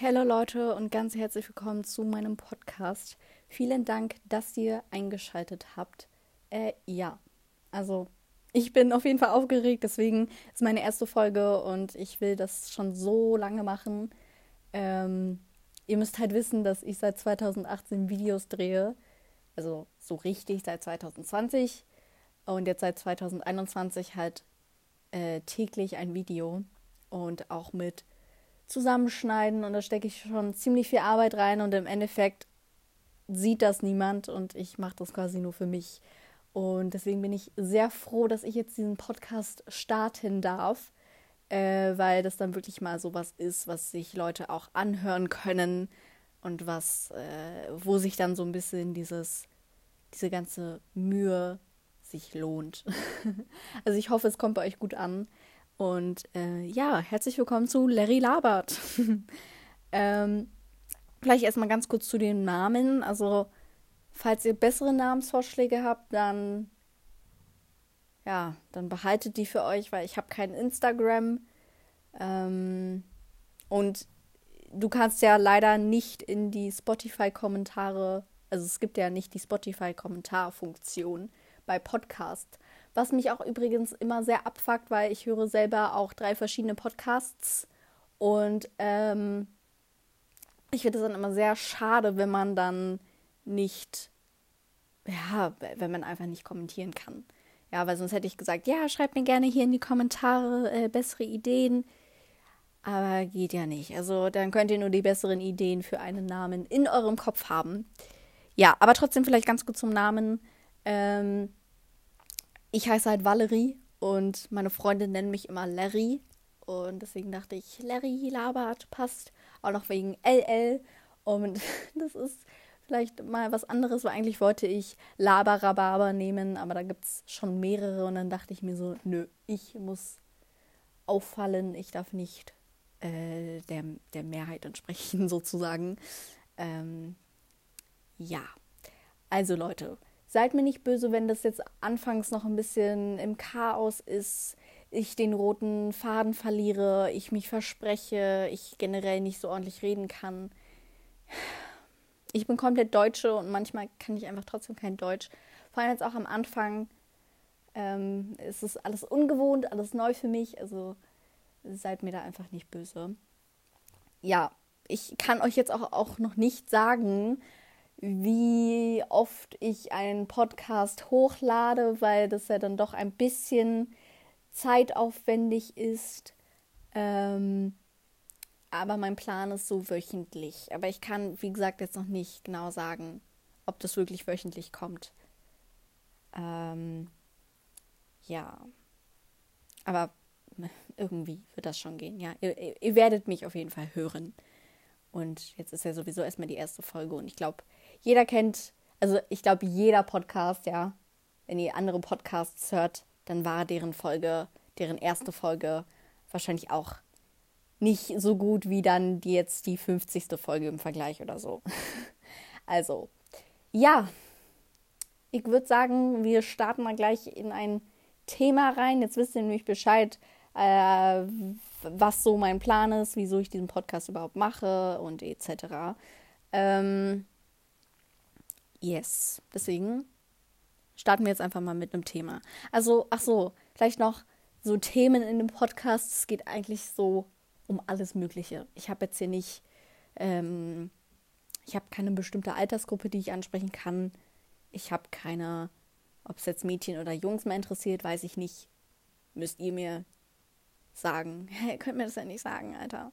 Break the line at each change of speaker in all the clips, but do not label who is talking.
Hallo Leute und ganz herzlich willkommen zu meinem Podcast. Vielen Dank, dass ihr eingeschaltet habt. Äh, ja, also ich bin auf jeden Fall aufgeregt, deswegen ist meine erste Folge und ich will das schon so lange machen. Ähm, ihr müsst halt wissen, dass ich seit 2018 Videos drehe. Also so richtig seit 2020 und jetzt seit 2021 halt äh, täglich ein Video und auch mit zusammenschneiden und da stecke ich schon ziemlich viel Arbeit rein und im Endeffekt sieht das niemand und ich mache das quasi nur für mich. Und deswegen bin ich sehr froh, dass ich jetzt diesen Podcast starten darf, äh, weil das dann wirklich mal sowas ist, was sich Leute auch anhören können und was, äh, wo sich dann so ein bisschen dieses, diese ganze Mühe sich lohnt. also ich hoffe, es kommt bei euch gut an. Und äh, ja, herzlich willkommen zu Larry Labert. ähm, vielleicht erstmal ganz kurz zu den Namen. Also, falls ihr bessere Namensvorschläge habt, dann ja, dann behaltet die für euch, weil ich habe kein Instagram. Ähm, und du kannst ja leider nicht in die Spotify-Kommentare, also es gibt ja nicht die Spotify-Kommentarfunktion bei Podcast. Was mich auch übrigens immer sehr abfuckt, weil ich höre selber auch drei verschiedene Podcasts und ähm, ich finde es dann immer sehr schade, wenn man dann nicht, ja, wenn man einfach nicht kommentieren kann. Ja, weil sonst hätte ich gesagt, ja, schreibt mir gerne hier in die Kommentare äh, bessere Ideen. Aber geht ja nicht. Also dann könnt ihr nur die besseren Ideen für einen Namen in eurem Kopf haben. Ja, aber trotzdem vielleicht ganz gut zum Namen. Ähm, ich heiße halt Valerie und meine Freunde nennen mich immer Larry. Und deswegen dachte ich, Larry Labert passt. Auch noch wegen LL. Und das ist vielleicht mal was anderes, weil eigentlich wollte ich Laber nehmen, aber da gibt es schon mehrere. Und dann dachte ich mir so, nö, ich muss auffallen. Ich darf nicht äh, der, der Mehrheit entsprechen, sozusagen. Ähm, ja. Also Leute, Seid mir nicht böse, wenn das jetzt anfangs noch ein bisschen im Chaos ist, ich den roten Faden verliere, ich mich verspreche, ich generell nicht so ordentlich reden kann. Ich bin komplett Deutsche und manchmal kann ich einfach trotzdem kein Deutsch. Vor allem jetzt auch am Anfang ähm, ist es alles ungewohnt, alles neu für mich. Also seid mir da einfach nicht böse. Ja, ich kann euch jetzt auch, auch noch nicht sagen, wie oft ich einen Podcast hochlade, weil das ja dann doch ein bisschen zeitaufwendig ist. Ähm, aber mein Plan ist so wöchentlich. Aber ich kann, wie gesagt, jetzt noch nicht genau sagen, ob das wirklich wöchentlich kommt. Ähm, ja. Aber irgendwie wird das schon gehen. Ja, ihr, ihr werdet mich auf jeden Fall hören. Und jetzt ist ja sowieso erstmal die erste Folge und ich glaube, jeder kennt, also ich glaube, jeder Podcast, ja, wenn ihr andere Podcasts hört, dann war deren Folge, deren erste Folge wahrscheinlich auch nicht so gut wie dann die jetzt die 50. Folge im Vergleich oder so. also, ja, ich würde sagen, wir starten mal gleich in ein Thema rein. Jetzt wisst ihr nämlich Bescheid, äh, was so mein Plan ist, wieso ich diesen Podcast überhaupt mache und etc. Ähm, Yes. Deswegen starten wir jetzt einfach mal mit einem Thema. Also, ach so, vielleicht noch so Themen in dem Podcast. Es geht eigentlich so um alles Mögliche. Ich habe jetzt hier nicht, ähm, ich habe keine bestimmte Altersgruppe, die ich ansprechen kann. Ich habe keine, ob es jetzt Mädchen oder Jungs mehr interessiert, weiß ich nicht. Müsst ihr mir sagen. Hey, könnt mir das ja nicht sagen, Alter.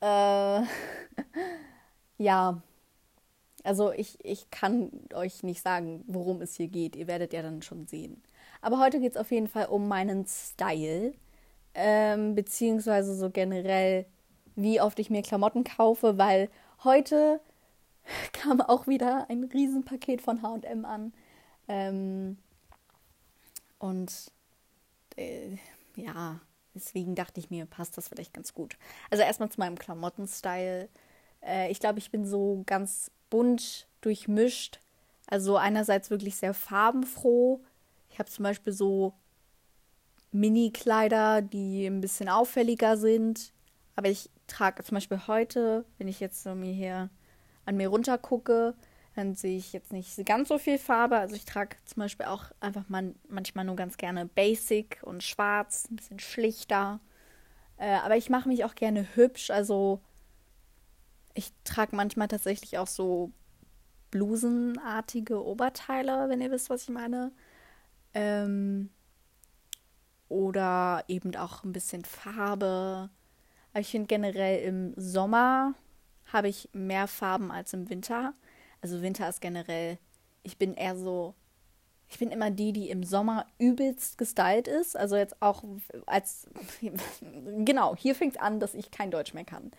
Äh, ja, also ich, ich kann euch nicht sagen, worum es hier geht. Ihr werdet ja dann schon sehen. Aber heute geht es auf jeden Fall um meinen Style. Ähm, beziehungsweise so generell, wie oft ich mir Klamotten kaufe, weil heute kam auch wieder ein Riesenpaket von HM an. Ähm, und äh, ja, deswegen dachte ich mir, passt das vielleicht ganz gut. Also erstmal zu meinem Klamottenstyle. Äh, ich glaube, ich bin so ganz bunt durchmischt. Also einerseits wirklich sehr farbenfroh. Ich habe zum Beispiel so Mini-Kleider, die ein bisschen auffälliger sind. Aber ich trage zum Beispiel heute, wenn ich jetzt so mir hier an mir runter gucke, dann sehe ich jetzt nicht ganz so viel Farbe. Also ich trage zum Beispiel auch einfach mal, manchmal nur ganz gerne Basic und Schwarz, ein bisschen schlichter. Äh, aber ich mache mich auch gerne hübsch. Also ich trage manchmal tatsächlich auch so blusenartige Oberteile, wenn ihr wisst, was ich meine. Ähm, oder eben auch ein bisschen Farbe. Aber ich finde generell im Sommer habe ich mehr Farben als im Winter. Also Winter ist generell, ich bin eher so, ich bin immer die, die im Sommer übelst gestylt ist. Also jetzt auch als, genau, hier fängt an, dass ich kein Deutsch mehr kann.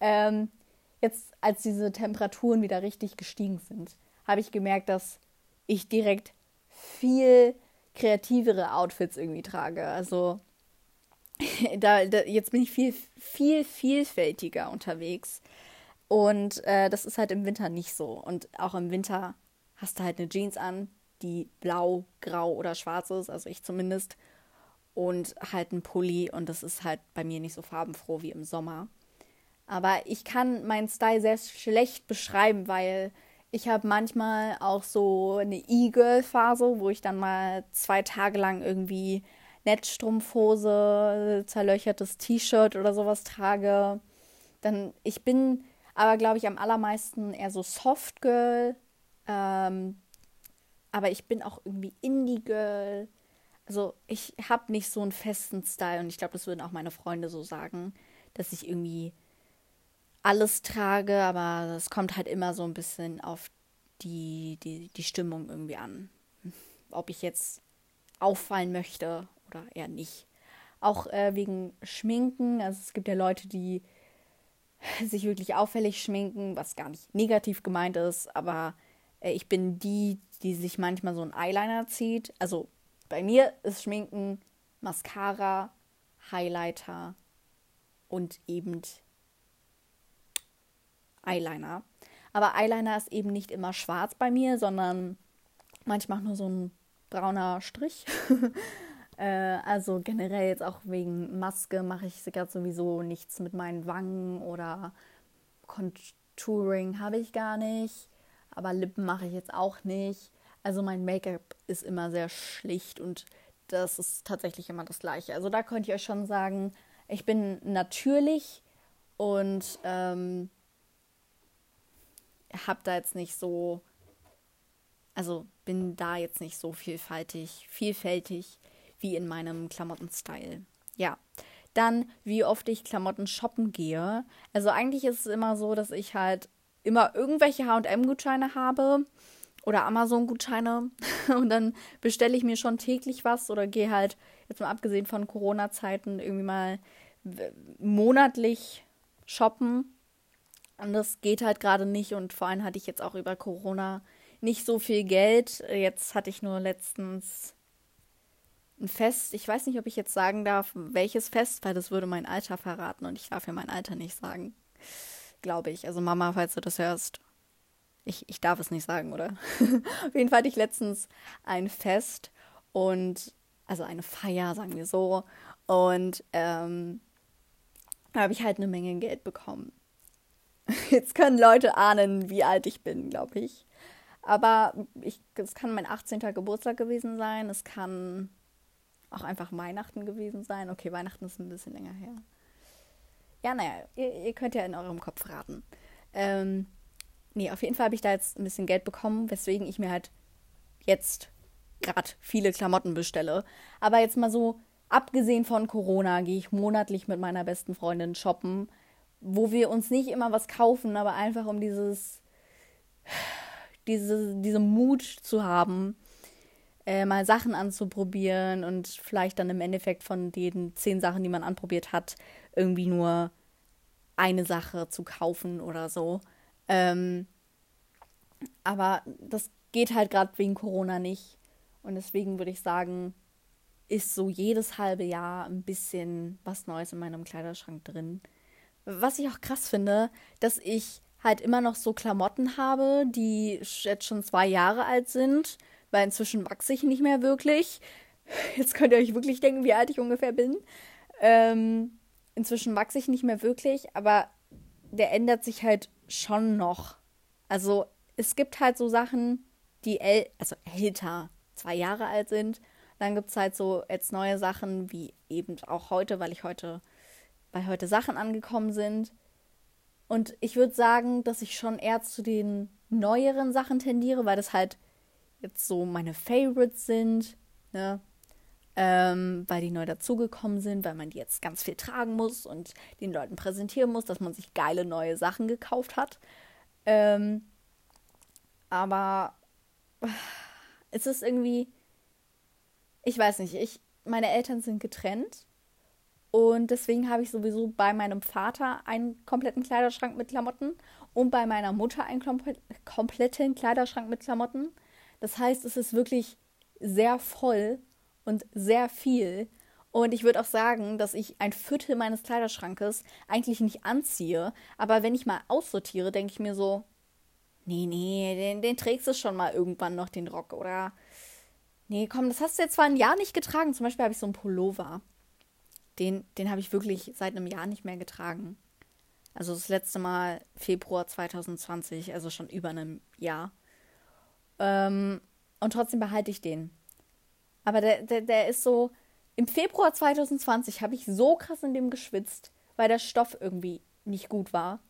Ähm, jetzt, als diese Temperaturen wieder richtig gestiegen sind, habe ich gemerkt, dass ich direkt viel kreativere Outfits irgendwie trage. Also da, da, jetzt bin ich viel, viel vielfältiger unterwegs. Und äh, das ist halt im Winter nicht so. Und auch im Winter hast du halt eine Jeans an, die blau, grau oder schwarz ist, also ich zumindest. Und halt ein Pulli und das ist halt bei mir nicht so farbenfroh wie im Sommer. Aber ich kann meinen Style sehr schlecht beschreiben, weil ich habe manchmal auch so eine E-Girl-Phase, wo ich dann mal zwei Tage lang irgendwie Netzstrumpfhose, zerlöchertes T-Shirt oder sowas trage. Dann, ich bin aber, glaube ich, am allermeisten eher so Soft Girl. Ähm, aber ich bin auch irgendwie Indie Girl. Also ich habe nicht so einen festen Style und ich glaube, das würden auch meine Freunde so sagen, dass ich irgendwie alles trage, aber es kommt halt immer so ein bisschen auf die, die, die Stimmung irgendwie an. Ob ich jetzt auffallen möchte oder eher nicht. Auch äh, wegen Schminken. Also es gibt ja Leute, die sich wirklich auffällig schminken, was gar nicht negativ gemeint ist, aber äh, ich bin die, die sich manchmal so einen Eyeliner zieht. Also bei mir ist Schminken Mascara, Highlighter und eben Eyeliner. Aber Eyeliner ist eben nicht immer schwarz bei mir, sondern manchmal nur so ein brauner Strich. Äh, also generell jetzt auch wegen Maske mache ich gerade sowieso nichts mit meinen Wangen oder Contouring habe ich gar nicht. Aber Lippen mache ich jetzt auch nicht. Also mein Make-up ist immer sehr schlicht und das ist tatsächlich immer das gleiche. Also da könnte ich euch schon sagen, ich bin natürlich und ähm, habe da jetzt nicht so, also bin da jetzt nicht so vielfältig, vielfältig wie in meinem Klamottenstyle. Ja. Dann, wie oft ich Klamotten shoppen gehe. Also eigentlich ist es immer so, dass ich halt immer irgendwelche HM-Gutscheine habe oder Amazon-Gutscheine und dann bestelle ich mir schon täglich was oder gehe halt, jetzt mal abgesehen von Corona-Zeiten, irgendwie mal monatlich shoppen. Und das geht halt gerade nicht und vor allem hatte ich jetzt auch über Corona nicht so viel Geld. Jetzt hatte ich nur letztens ein Fest, ich weiß nicht, ob ich jetzt sagen darf, welches Fest, weil das würde mein Alter verraten und ich darf ja mein Alter nicht sagen. Glaube ich. Also Mama, falls du das hörst, ich, ich darf es nicht sagen, oder? Auf jeden Fall hatte ich letztens ein Fest und, also eine Feier, sagen wir so. Und ähm, da habe ich halt eine Menge Geld bekommen. Jetzt können Leute ahnen, wie alt ich bin, glaube ich. Aber ich, es kann mein 18. Geburtstag gewesen sein. Es kann auch einfach Weihnachten gewesen sein. Okay, Weihnachten ist ein bisschen länger her. Ja, naja, ihr, ihr könnt ja in eurem Kopf raten. Ähm, nee, auf jeden Fall habe ich da jetzt ein bisschen Geld bekommen, weswegen ich mir halt jetzt gerade viele Klamotten bestelle. Aber jetzt mal so, abgesehen von Corona, gehe ich monatlich mit meiner besten Freundin shoppen, wo wir uns nicht immer was kaufen, aber einfach um dieses, diese, diese Mut zu haben, äh, mal Sachen anzuprobieren und vielleicht dann im Endeffekt von den zehn Sachen, die man anprobiert hat, irgendwie nur eine Sache zu kaufen oder so. Ähm, aber das geht halt gerade wegen Corona nicht. Und deswegen würde ich sagen, ist so jedes halbe Jahr ein bisschen was Neues in meinem Kleiderschrank drin. Was ich auch krass finde, dass ich halt immer noch so Klamotten habe, die jetzt schon zwei Jahre alt sind weil inzwischen wachse ich nicht mehr wirklich. Jetzt könnt ihr euch wirklich denken, wie alt ich ungefähr bin. Ähm, inzwischen wachse ich nicht mehr wirklich, aber der ändert sich halt schon noch. Also es gibt halt so Sachen, die äl also älter, zwei Jahre alt sind. Dann gibt es halt so jetzt neue Sachen, wie eben auch heute, weil ich heute, weil heute Sachen angekommen sind. Und ich würde sagen, dass ich schon eher zu den neueren Sachen tendiere, weil das halt jetzt so meine Favorites sind, ne? Ähm, weil die neu dazugekommen sind, weil man die jetzt ganz viel tragen muss und den Leuten präsentieren muss, dass man sich geile neue Sachen gekauft hat. Ähm, aber es ist irgendwie, ich weiß nicht, ich, meine Eltern sind getrennt und deswegen habe ich sowieso bei meinem Vater einen kompletten Kleiderschrank mit Klamotten und bei meiner Mutter einen kompletten Kleiderschrank mit Klamotten. Das heißt, es ist wirklich sehr voll und sehr viel. Und ich würde auch sagen, dass ich ein Viertel meines Kleiderschrankes eigentlich nicht anziehe. Aber wenn ich mal aussortiere, denke ich mir so, nee, nee, den, den trägst du schon mal irgendwann noch, den Rock. Oder, nee, komm, das hast du jetzt zwar ein Jahr nicht getragen. Zum Beispiel habe ich so einen Pullover. Den, den habe ich wirklich seit einem Jahr nicht mehr getragen. Also das letzte Mal Februar 2020, also schon über einem Jahr. Ähm, und trotzdem behalte ich den. Aber der, der, der ist so. Im Februar 2020 habe ich so krass in dem geschwitzt, weil der Stoff irgendwie nicht gut war.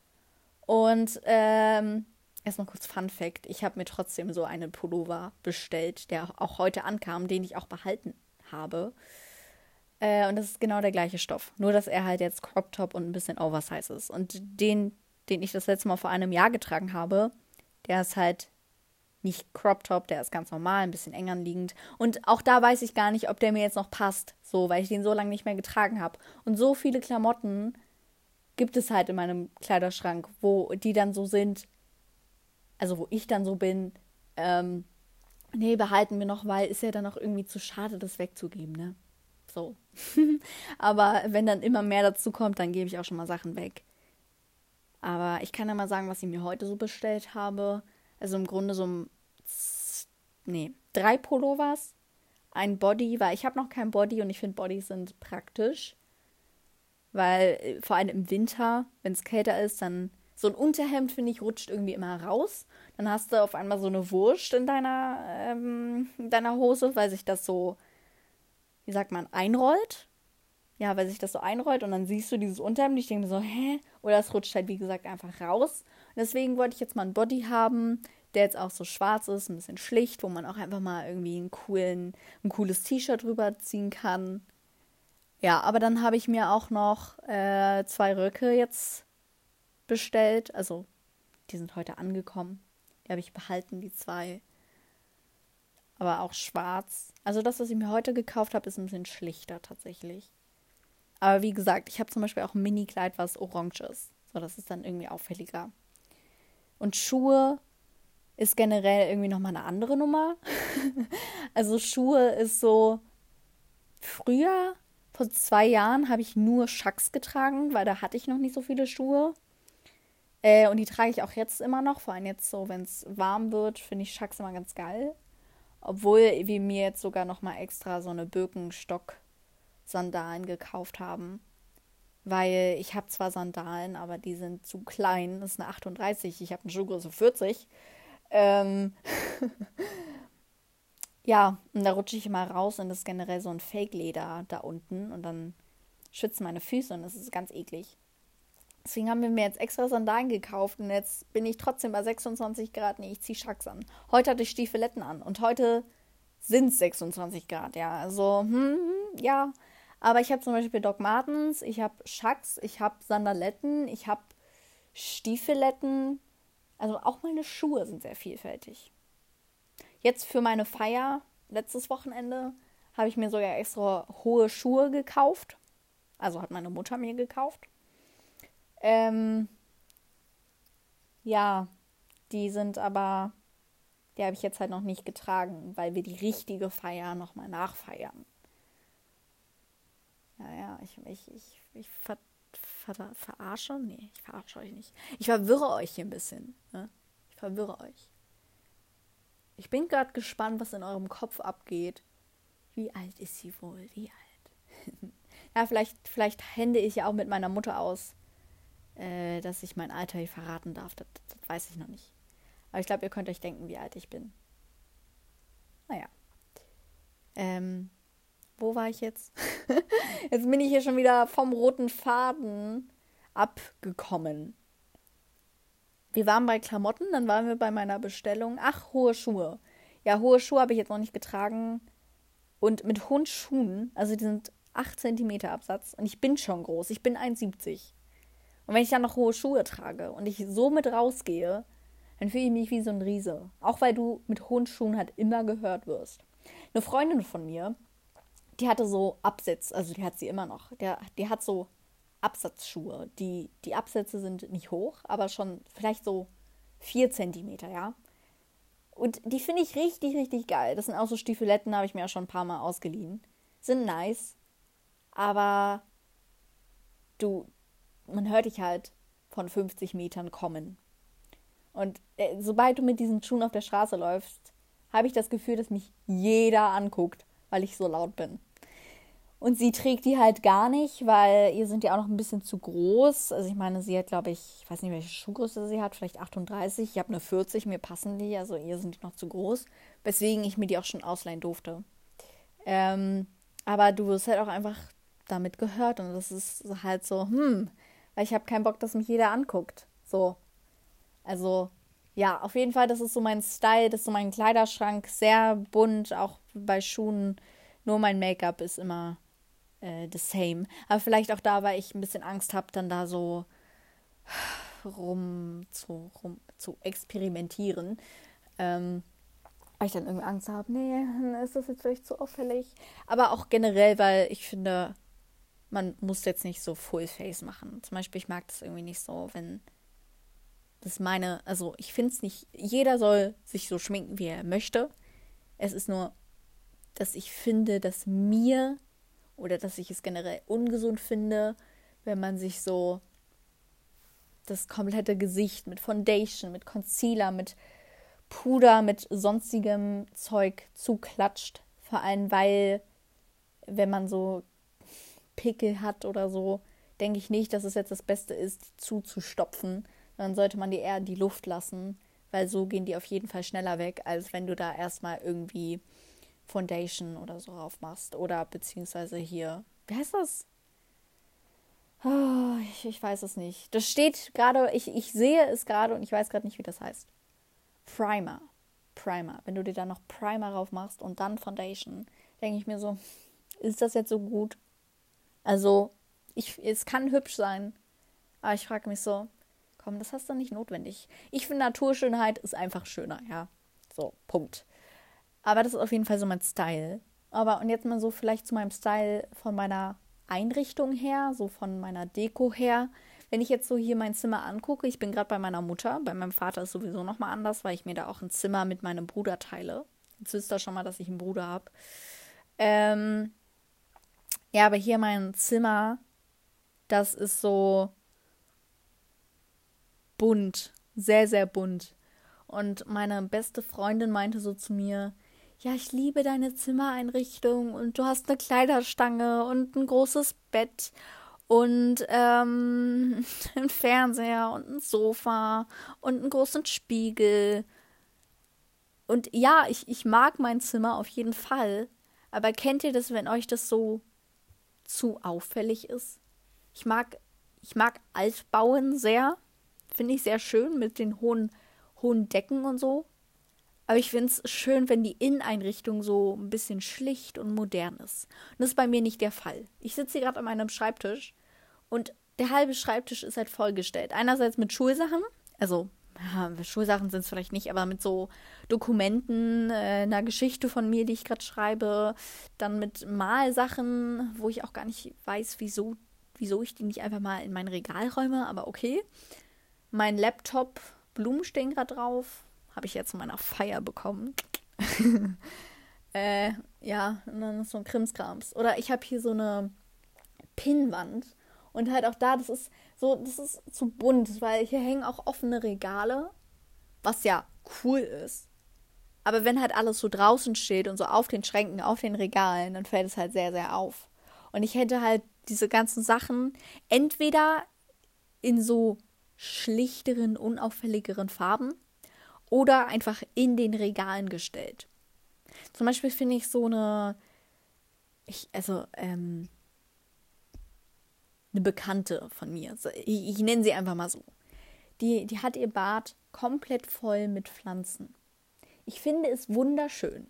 Und ähm, erstmal kurz Fun Fact: Ich habe mir trotzdem so einen Pullover bestellt, der auch heute ankam, den ich auch behalten habe. Äh, und das ist genau der gleiche Stoff. Nur, dass er halt jetzt Crop Top und ein bisschen Oversize ist. Und den, den ich das letzte Mal vor einem Jahr getragen habe, der ist halt nicht Crop Top, der ist ganz normal, ein bisschen eng anliegend. Und auch da weiß ich gar nicht, ob der mir jetzt noch passt, so, weil ich den so lange nicht mehr getragen habe. Und so viele Klamotten gibt es halt in meinem Kleiderschrank, wo die dann so sind, also wo ich dann so bin, ähm, nee, behalten wir noch, weil ist ja dann auch irgendwie zu schade, das wegzugeben, ne? So. Aber wenn dann immer mehr dazu kommt, dann gebe ich auch schon mal Sachen weg. Aber ich kann ja mal sagen, was ich mir heute so bestellt habe. Also im Grunde so ein, nee, drei Pullovers, ein Body, weil ich habe noch kein Body und ich finde Bodies sind praktisch. Weil äh, vor allem im Winter, wenn es kälter ist, dann so ein Unterhemd, finde ich, rutscht irgendwie immer raus. Dann hast du auf einmal so eine Wurst in deiner, ähm, in deiner Hose, weil sich das so wie sagt man, einrollt. Ja, weil sich das so einrollt und dann siehst du dieses Unterhemd. Ich denke mir so, hä? Oder es rutscht halt, wie gesagt, einfach raus. Und deswegen wollte ich jetzt mal einen Body haben, der jetzt auch so schwarz ist, ein bisschen schlicht, wo man auch einfach mal irgendwie einen coolen, ein cooles T-Shirt drüber ziehen kann. Ja, aber dann habe ich mir auch noch äh, zwei Röcke jetzt bestellt. Also, die sind heute angekommen. Die habe ich behalten, die zwei aber auch schwarz. Also das, was ich mir heute gekauft habe, ist ein bisschen schlichter tatsächlich. Aber wie gesagt, ich habe zum Beispiel auch ein Mini-Kleid, was orange ist. So, das ist dann irgendwie auffälliger. Und Schuhe ist generell irgendwie nochmal eine andere Nummer. also Schuhe ist so, früher, vor zwei Jahren, habe ich nur Schacks getragen, weil da hatte ich noch nicht so viele Schuhe. Äh, und die trage ich auch jetzt immer noch, vor allem jetzt so, wenn es warm wird, finde ich Schacks immer ganz geil. Obwohl wir mir jetzt sogar noch mal extra so eine Birkenstock-Sandalen gekauft haben. Weil ich habe zwar Sandalen, aber die sind zu klein. Das ist eine 38. Ich habe eine Schuhgröße 40. Ähm ja, und da rutsche ich immer raus und das ist generell so ein Fake-Leder da unten. Und dann schützen meine Füße und das ist ganz eklig. Deswegen haben wir mir jetzt extra Sandalen gekauft und jetzt bin ich trotzdem bei 26 Grad. Nee, ich ziehe Schacks an. Heute hatte ich Stiefeletten an und heute sind es 26 Grad, ja. Also, hm, ja. Aber ich habe zum Beispiel Doc Martens, ich habe Schacks, ich habe Sandaletten, ich habe Stiefeletten. Also auch meine Schuhe sind sehr vielfältig. Jetzt für meine Feier, letztes Wochenende, habe ich mir sogar extra hohe Schuhe gekauft. Also hat meine Mutter mir gekauft. Ähm, ja, die sind aber, die habe ich jetzt halt noch nicht getragen, weil wir die richtige Feier nochmal nachfeiern. Ja, ja, ich, ich, ich, ich ver, ver, verarsche? Nee, ich verarsche euch nicht. Ich verwirre euch hier ein bisschen. Ne? Ich verwirre euch. Ich bin gerade gespannt, was in eurem Kopf abgeht. Wie alt ist sie wohl? Wie alt? Ja, vielleicht, vielleicht hände ich ja auch mit meiner Mutter aus, äh, dass ich mein Alter hier verraten darf. Das, das weiß ich noch nicht. Aber ich glaube, ihr könnt euch denken, wie alt ich bin. Naja. Ähm, wo war ich jetzt? jetzt bin ich hier schon wieder vom roten Faden abgekommen. Wir waren bei Klamotten, dann waren wir bei meiner Bestellung. Ach, hohe Schuhe. Ja, hohe Schuhe habe ich jetzt noch nicht getragen. Und mit hohen Schuhen, also die sind 8 cm Absatz und ich bin schon groß. Ich bin 1,70. Und wenn ich dann noch hohe Schuhe trage und ich so mit rausgehe, dann fühle ich mich wie so ein Riese. Auch weil du mit hohen Schuhen halt immer gehört wirst. Eine Freundin von mir, die hatte so Absätze, also die hat sie immer noch. Der, die hat so Absatzschuhe. Die, die Absätze sind nicht hoch, aber schon vielleicht so vier Zentimeter, ja. Und die finde ich richtig, richtig geil. Das sind auch so Stiefeletten, habe ich mir ja schon ein paar Mal ausgeliehen. Sind nice, aber du, man hört dich halt von 50 Metern kommen. Und äh, sobald du mit diesen Schuhen auf der Straße läufst, habe ich das Gefühl, dass mich jeder anguckt, weil ich so laut bin. Und sie trägt die halt gar nicht, weil ihr sind ja auch noch ein bisschen zu groß. Also ich meine, sie hat, glaube ich, ich weiß nicht, welche Schuhgröße sie hat, vielleicht 38. Ich habe eine 40, mir passen die, also ihr sind die noch zu groß. Weswegen ich mir die auch schon ausleihen durfte. Ähm, aber du wirst halt auch einfach damit gehört und das ist halt so, hm, weil ich habe keinen Bock, dass mich jeder anguckt. So. Also, ja, auf jeden Fall, das ist so mein Style, das ist so mein Kleiderschrank, sehr bunt, auch bei Schuhen. Nur mein Make-up ist immer äh, the same. Aber vielleicht auch da, weil ich ein bisschen Angst habe, dann da so rum zu, rum zu experimentieren. Ähm, weil ich dann irgendwie Angst habe, nee, ist das jetzt vielleicht zu auffällig. Aber auch generell, weil ich finde, man muss jetzt nicht so Full Face machen. Zum Beispiel, ich mag das irgendwie nicht so, wenn das meine, also ich finde es nicht, jeder soll sich so schminken, wie er möchte. Es ist nur, dass ich finde, dass mir oder dass ich es generell ungesund finde, wenn man sich so das komplette Gesicht mit Foundation, mit Concealer, mit Puder, mit sonstigem Zeug zuklatscht. Vor allem, weil, wenn man so Pickel hat oder so, denke ich nicht, dass es jetzt das Beste ist, die zuzustopfen. Dann sollte man die eher in die Luft lassen, weil so gehen die auf jeden Fall schneller weg, als wenn du da erstmal irgendwie Foundation oder so drauf machst. Oder beziehungsweise hier, wie heißt das? Oh, ich, ich, weiß es nicht. Das steht gerade, ich, ich sehe es gerade und ich weiß gerade nicht, wie das heißt. Primer. Primer. Wenn du dir da noch Primer drauf machst und dann Foundation, denke ich mir so, ist das jetzt so gut? Also, ich, es kann hübsch sein, aber ich frage mich so, komm, das hast du nicht notwendig. Ich finde, Naturschönheit ist einfach schöner, ja. So, Punkt. Aber das ist auf jeden Fall so mein Style. Aber und jetzt mal so vielleicht zu meinem Style von meiner Einrichtung her, so von meiner Deko her. Wenn ich jetzt so hier mein Zimmer angucke, ich bin gerade bei meiner Mutter, bei meinem Vater ist sowieso nochmal anders, weil ich mir da auch ein Zimmer mit meinem Bruder teile. Jetzt wisst ihr schon mal, dass ich einen Bruder habe. Ähm, ja, aber hier mein Zimmer, das ist so bunt, sehr, sehr bunt. Und meine beste Freundin meinte so zu mir, ja, ich liebe deine Zimmereinrichtung und du hast eine Kleiderstange und ein großes Bett und ähm, einen Fernseher und ein Sofa und einen großen Spiegel. Und ja, ich, ich mag mein Zimmer auf jeden Fall. Aber kennt ihr das, wenn euch das so zu auffällig ist? Ich mag, ich mag Altbauen sehr. Finde ich sehr schön mit den hohen, hohen Decken und so. Aber ich finde es schön, wenn die Inneneinrichtung so ein bisschen schlicht und modern ist. Und das ist bei mir nicht der Fall. Ich sitze hier gerade an meinem Schreibtisch und der halbe Schreibtisch ist halt vollgestellt. Einerseits mit Schulsachen, also Schulsachen sind es vielleicht nicht, aber mit so Dokumenten, äh, einer Geschichte von mir, die ich gerade schreibe, dann mit Malsachen, wo ich auch gar nicht weiß, wieso, wieso ich die nicht einfach mal in mein Regal räume, aber okay. Mein Laptop, Blumen stehen gerade drauf, habe ich jetzt zu meiner Feier bekommen. äh, ja, und dann so ein Krimskrams. Oder ich habe hier so eine Pinnwand. Und halt auch da, das ist so, das ist zu bunt, weil hier hängen auch offene Regale, was ja cool ist. Aber wenn halt alles so draußen steht und so auf den Schränken, auf den Regalen, dann fällt es halt sehr, sehr auf. Und ich hätte halt diese ganzen Sachen entweder in so schlichteren, unauffälligeren Farben oder einfach in den Regalen gestellt. Zum Beispiel finde ich so eine, ich, also, ähm, eine Bekannte von mir, ich, ich nenne sie einfach mal so, die, die hat ihr Bad komplett voll mit Pflanzen. Ich finde es wunderschön.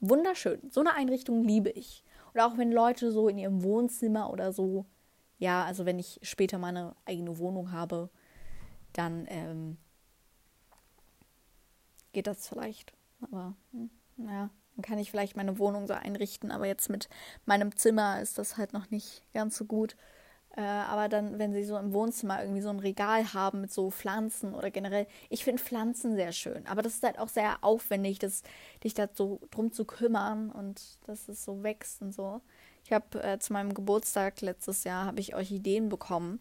Wunderschön. So eine Einrichtung liebe ich. Oder auch wenn Leute so in ihrem Wohnzimmer oder so, ja, also wenn ich später meine eigene Wohnung habe, dann ähm, geht das vielleicht. Aber hm, naja, dann kann ich vielleicht meine Wohnung so einrichten. Aber jetzt mit meinem Zimmer ist das halt noch nicht ganz so gut. Äh, aber dann, wenn sie so im Wohnzimmer irgendwie so ein Regal haben mit so Pflanzen oder generell, ich finde Pflanzen sehr schön. Aber das ist halt auch sehr aufwendig, das, dich da so drum zu kümmern und dass es so wächst und so. Ich habe äh, zu meinem Geburtstag letztes Jahr habe ich Orchideen bekommen.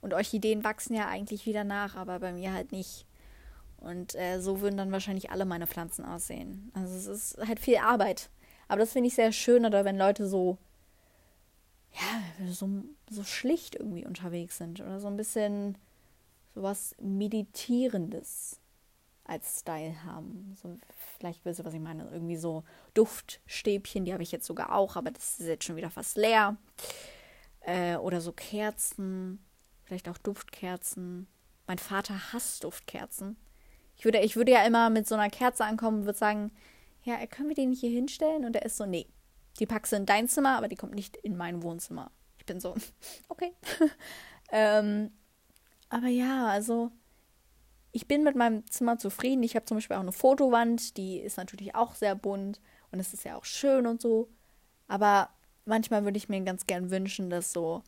Und Orchideen wachsen ja eigentlich wieder nach, aber bei mir halt nicht. Und äh, so würden dann wahrscheinlich alle meine Pflanzen aussehen. Also es ist halt viel Arbeit. Aber das finde ich sehr schön, oder wenn Leute so ja, so, so schlicht irgendwie unterwegs sind oder so ein bisschen sowas Meditierendes als Style haben. So, vielleicht wisst ihr, was ich meine. Irgendwie so Duftstäbchen, die habe ich jetzt sogar auch, aber das ist jetzt schon wieder fast leer. Äh, oder so Kerzen, vielleicht auch Duftkerzen. Mein Vater hasst Duftkerzen. Ich würde, ich würde ja immer mit so einer Kerze ankommen und würde sagen, ja, können wir nicht hier hinstellen? Und er ist so, nee, die packst du in dein Zimmer, aber die kommt nicht in mein Wohnzimmer. Ich bin so, okay. ähm, aber ja, also ich bin mit meinem Zimmer zufrieden. Ich habe zum Beispiel auch eine Fotowand, die ist natürlich auch sehr bunt und es ist ja auch schön und so. Aber manchmal würde ich mir ganz gern wünschen, dass so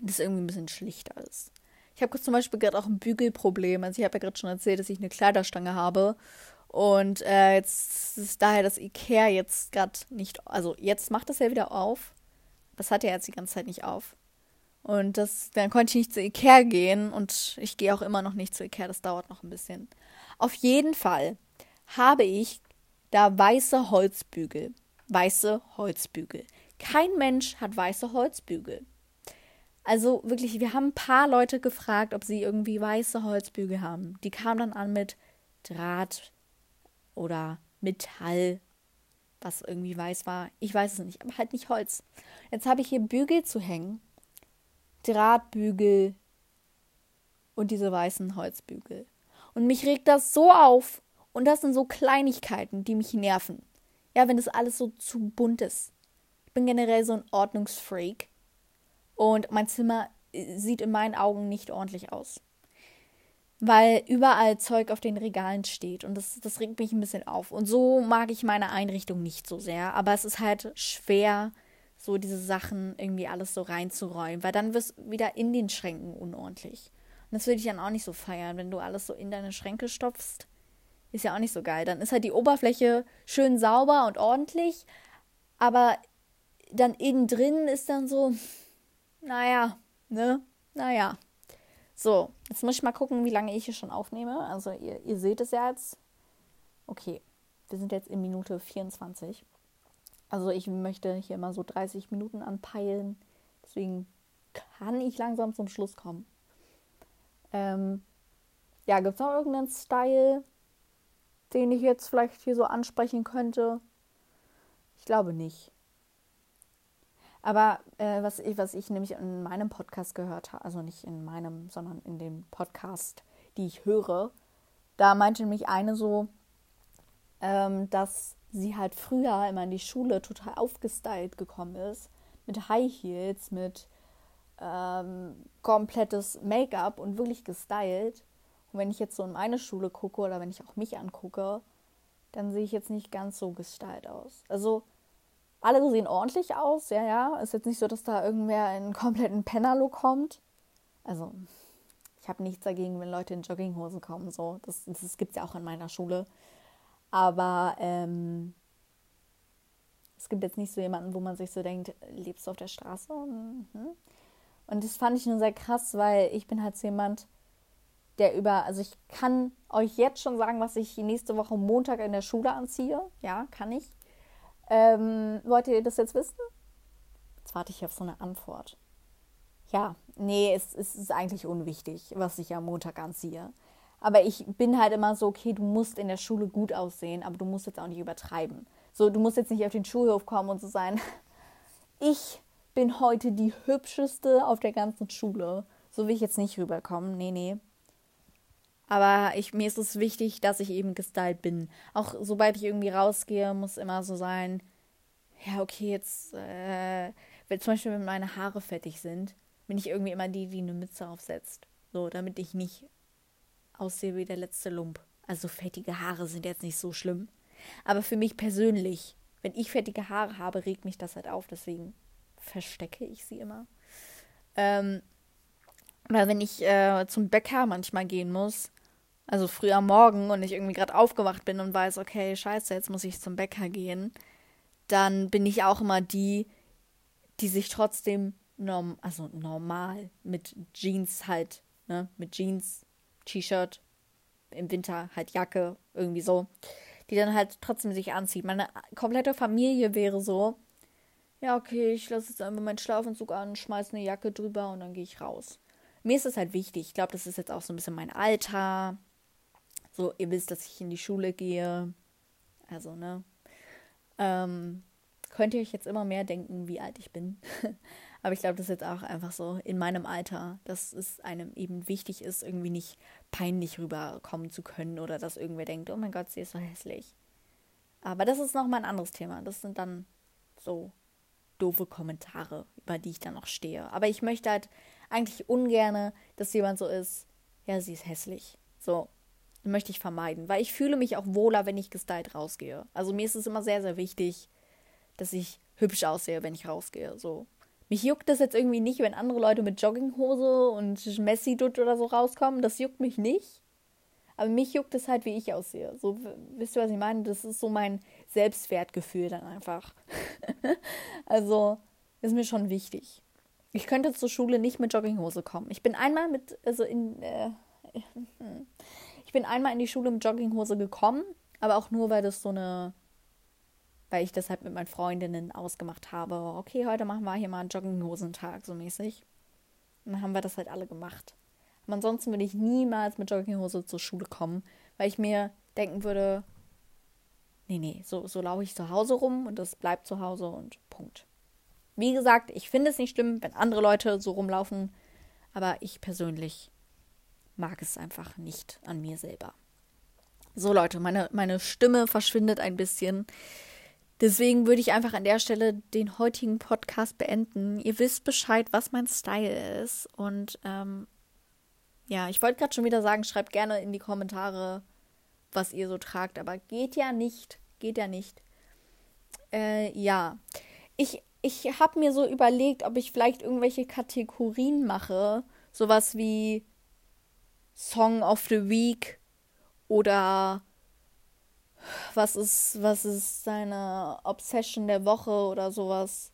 das irgendwie ein bisschen schlichter ist. Ich habe zum Beispiel gerade auch ein Bügelproblem. Also ich habe ja gerade schon erzählt, dass ich eine Kleiderstange habe und äh, jetzt ist daher das Ikea jetzt gerade nicht, also jetzt macht das ja wieder auf. Das hat ja jetzt die ganze Zeit nicht auf. Und das, dann konnte ich nicht zu Ikea gehen und ich gehe auch immer noch nicht zu Ikea, das dauert noch ein bisschen. Auf jeden Fall habe ich da weiße Holzbügel. Weiße Holzbügel. Kein Mensch hat weiße Holzbügel. Also wirklich, wir haben ein paar Leute gefragt, ob sie irgendwie weiße Holzbügel haben. Die kamen dann an mit Draht, oder Metall, was irgendwie weiß war. Ich weiß es nicht, aber halt nicht Holz. Jetzt habe ich hier Bügel zu hängen, Drahtbügel und diese weißen Holzbügel. Und mich regt das so auf. Und das sind so Kleinigkeiten, die mich nerven. Ja, wenn das alles so zu bunt ist. Ich bin generell so ein Ordnungsfreak. Und mein Zimmer äh, sieht in meinen Augen nicht ordentlich aus weil überall Zeug auf den Regalen steht und das, das regt mich ein bisschen auf. Und so mag ich meine Einrichtung nicht so sehr, aber es ist halt schwer, so diese Sachen irgendwie alles so reinzuräumen, weil dann wirst du wieder in den Schränken unordentlich. Und das würde ich dann auch nicht so feiern, wenn du alles so in deine Schränke stopfst. Ist ja auch nicht so geil. Dann ist halt die Oberfläche schön sauber und ordentlich, aber dann innen drin ist dann so, naja, ne? Naja. So, jetzt muss ich mal gucken, wie lange ich hier schon aufnehme. Also ihr, ihr seht es ja jetzt. Okay, wir sind jetzt in Minute 24. Also ich möchte hier immer so 30 Minuten anpeilen. Deswegen kann ich langsam zum Schluss kommen. Ähm, ja, gibt es noch irgendeinen Style, den ich jetzt vielleicht hier so ansprechen könnte? Ich glaube nicht. Aber äh, was, ich, was ich nämlich in meinem Podcast gehört habe, also nicht in meinem, sondern in dem Podcast, die ich höre, da meinte nämlich eine so, ähm, dass sie halt früher immer in die Schule total aufgestylt gekommen ist, mit High Heels, mit ähm, komplettes Make-up und wirklich gestylt. Und wenn ich jetzt so in meine Schule gucke oder wenn ich auch mich angucke, dann sehe ich jetzt nicht ganz so gestylt aus. Also alle sehen ordentlich aus, ja, ja. Ist jetzt nicht so, dass da irgendwer in einen kompletten Pennerlook kommt. Also, ich habe nichts dagegen, wenn Leute in Jogginghosen kommen. So. Das, das gibt es ja auch in meiner Schule. Aber ähm, es gibt jetzt nicht so jemanden, wo man sich so denkt, lebst du auf der Straße? Mhm. Und das fand ich nur sehr krass, weil ich bin halt so jemand, der über, also ich kann euch jetzt schon sagen, was ich nächste Woche Montag in der Schule anziehe. Ja, kann ich. Ähm, wollt ihr das jetzt wissen? Jetzt warte ich auf so eine Antwort. Ja, nee, es, es ist eigentlich unwichtig, was ich am Montag anziehe. Aber ich bin halt immer so, okay, du musst in der Schule gut aussehen, aber du musst jetzt auch nicht übertreiben. So, du musst jetzt nicht auf den Schulhof kommen und so sein. Ich bin heute die hübscheste auf der ganzen Schule. So will ich jetzt nicht rüberkommen. Nee, nee. Aber ich, mir ist es wichtig, dass ich eben gestylt bin. Auch sobald ich irgendwie rausgehe, muss immer so sein, ja, okay, jetzt, äh, wenn zum Beispiel wenn meine Haare fettig sind, bin ich irgendwie immer die, die eine Mütze aufsetzt. So, damit ich nicht aussehe wie der letzte Lump. Also fettige Haare sind jetzt nicht so schlimm. Aber für mich persönlich, wenn ich fettige Haare habe, regt mich das halt auf. Deswegen verstecke ich sie immer. Ähm, oder wenn ich äh, zum Bäcker manchmal gehen muss, also früh am Morgen und ich irgendwie gerade aufgewacht bin und weiß, okay, scheiße, jetzt muss ich zum Bäcker gehen, dann bin ich auch immer die, die sich trotzdem norm also normal mit Jeans halt, ne, mit Jeans, T-Shirt, im Winter halt Jacke, irgendwie so, die dann halt trotzdem sich anzieht. Meine komplette Familie wäre so, ja, okay, ich lasse jetzt einfach meinen Schlafanzug an, schmeiß eine Jacke drüber und dann gehe ich raus. Mir ist es halt wichtig. Ich glaube, das ist jetzt auch so ein bisschen mein Alter. So, ihr wisst, dass ich in die Schule gehe. Also, ne? Ähm, könnt ihr euch jetzt immer mehr denken, wie alt ich bin. Aber ich glaube, das ist jetzt auch einfach so in meinem Alter, dass es einem eben wichtig ist, irgendwie nicht peinlich rüberkommen zu können oder dass irgendwer denkt, oh mein Gott, sie ist so hässlich. Aber das ist nochmal ein anderes Thema. Das sind dann so doofe Kommentare, über die ich dann noch stehe. Aber ich möchte halt eigentlich ungern, dass jemand so ist, ja, sie ist hässlich. So, möchte ich vermeiden, weil ich fühle mich auch wohler, wenn ich gestylt rausgehe. Also mir ist es immer sehr, sehr wichtig, dass ich hübsch aussehe, wenn ich rausgehe. So. Mich juckt das jetzt irgendwie nicht, wenn andere Leute mit Jogginghose und Messi-Dutt oder so rauskommen. Das juckt mich nicht. Aber mich juckt es halt, wie ich aussehe. So, wisst ihr, was ich meine? Das ist so mein Selbstwertgefühl dann einfach. also, ist mir schon wichtig. Ich könnte zur Schule nicht mit Jogginghose kommen. Ich bin einmal mit, also in, äh, ich bin einmal in die Schule mit Jogginghose gekommen, aber auch nur, weil das so eine, weil ich das halt mit meinen Freundinnen ausgemacht habe. Okay, heute machen wir hier mal einen Jogginghosentag, so mäßig. Und dann haben wir das halt alle gemacht. Aber ansonsten würde ich niemals mit Jogginghose zur Schule kommen, weil ich mir denken würde, nee, nee, so, so laufe ich zu Hause rum und das bleibt zu Hause und Punkt. Wie gesagt, ich finde es nicht schlimm, wenn andere Leute so rumlaufen, aber ich persönlich mag es einfach nicht an mir selber. So Leute, meine, meine Stimme verschwindet ein bisschen. Deswegen würde ich einfach an der Stelle den heutigen Podcast beenden. Ihr wisst Bescheid, was mein Style ist. Und ähm, ja, ich wollte gerade schon wieder sagen, schreibt gerne in die Kommentare, was ihr so tragt. Aber geht ja nicht. Geht ja nicht. Äh, ja. Ich, ich habe mir so überlegt, ob ich vielleicht irgendwelche Kategorien mache. Sowas wie Song of the Week oder was ist, was ist seine Obsession der Woche oder sowas.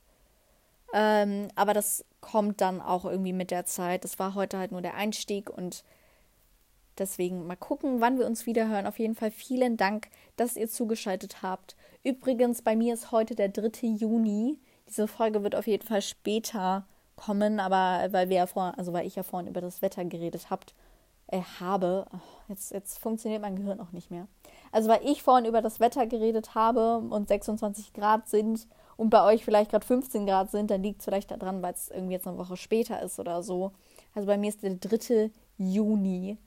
Ähm, aber das kommt dann auch irgendwie mit der Zeit. Das war heute halt nur der Einstieg und deswegen mal gucken, wann wir uns wieder hören. Auf jeden Fall vielen Dank, dass ihr zugeschaltet habt. Übrigens, bei mir ist heute der 3. Juni. Diese Folge wird auf jeden Fall später kommen, aber weil wir ja vor, also weil ich ja vorhin über das Wetter geredet habt, äh, habe. Oh, jetzt, jetzt funktioniert mein Gehirn auch nicht mehr. Also weil ich vorhin über das Wetter geredet habe und 26 Grad sind und bei euch vielleicht gerade 15 Grad sind, dann liegt es vielleicht daran, weil es irgendwie jetzt eine Woche später ist oder so. Also bei mir ist der 3. Juni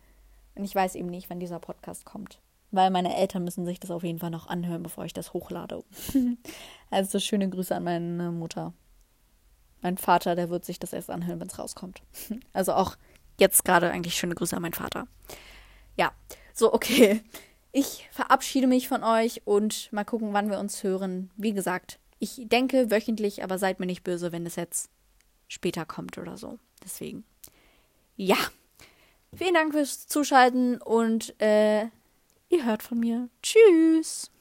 und ich weiß eben nicht, wann dieser Podcast kommt. Weil meine Eltern müssen sich das auf jeden Fall noch anhören, bevor ich das hochlade. also schöne Grüße an meine Mutter. Mein Vater, der wird sich das erst anhören, wenn es rauskommt. Also auch jetzt gerade eigentlich schöne Grüße an meinen Vater. Ja, so, okay. Ich verabschiede mich von euch und mal gucken, wann wir uns hören. Wie gesagt, ich denke wöchentlich, aber seid mir nicht böse, wenn es jetzt später kommt oder so. Deswegen. Ja. Vielen Dank fürs Zuschalten und äh, ihr hört von mir. Tschüss.